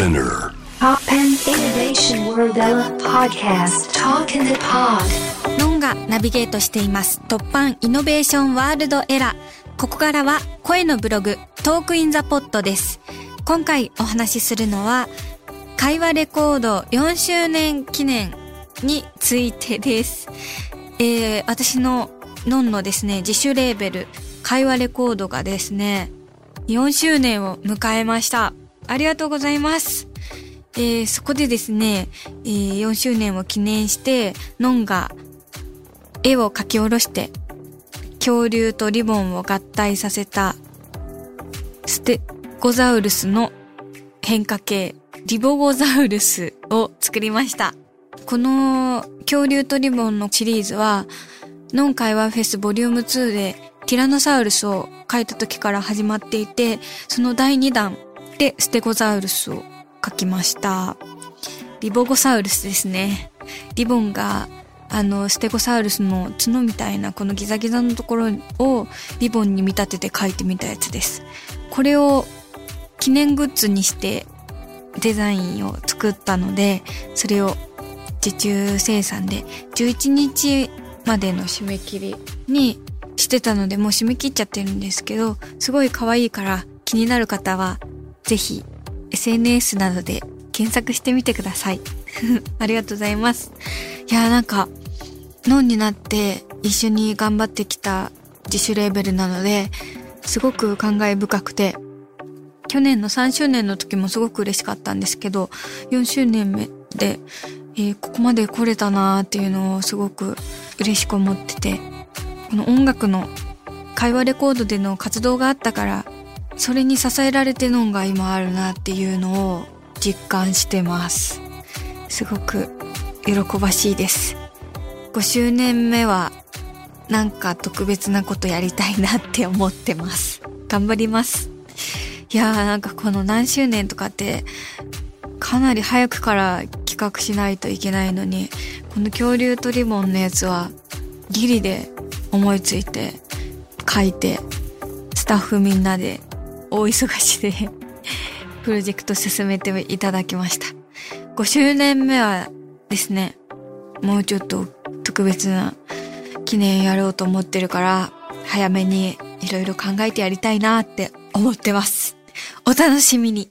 Spinner. Toppan Innovation World Podcast. Talk in the Pod. のんがナビゲートしています。 Toppan Innovation World Era。ここからは声のブログ Talk in the Pod です。今回お話しするのは会話レコード4周年記念についてです。えー、私ののんのですね自主レーベル会話レコードがですね4周年を迎えましたありがとうございますえー、そこでですね、えー、4周年を記念して、ノンが絵を描き下ろして、恐竜とリボンを合体させた、ステゴザウルスの変化系、リボゴザウルスを作りました。この恐竜とリボンのシリーズは、ノン会話フェスボリューム2でティラノサウルスを描いた時から始まっていて、その第2弾でステゴザウルスを描きました。リボゴサウルスですね。リボンが、あの、ステゴサウルスの角みたいなこのギザギザのところをリボンに見立てて描いてみたやつです。これを記念グッズにしてデザインを作ったので、それを受注生産で11日までの締め切りにしてたのでもう締め切っちゃってるんですけど、すごい可愛いから気になる方はぜひ SNS などで検索してみてください。ありがとうございます。いやーなんか、ノンになって一緒に頑張ってきた自主レーベルなので、すごく感慨深くて、去年の3周年の時もすごく嬉しかったんですけど、4周年目で、えーここまで来れたなーっていうのをすごく嬉しく思ってて、この音楽の会話レコードでの活動があったから、それに支えられてノンが今あるなっていうのを実感してます。すごく喜ばしいです。5周年目はなんか特別なことやりたいなって思ってます。頑張ります。いやーなんかこの何周年とかってかなり早くから企画しないといけないのに、この恐竜とリボンのやつはギリで思いついて書いてスタッフみんなで大忙しで プロジェクト進めていただきました。5周年目はですね、もうちょっと特別な記念やろうと思ってるから、早めにいろいろ考えてやりたいなって思ってます。お楽しみに。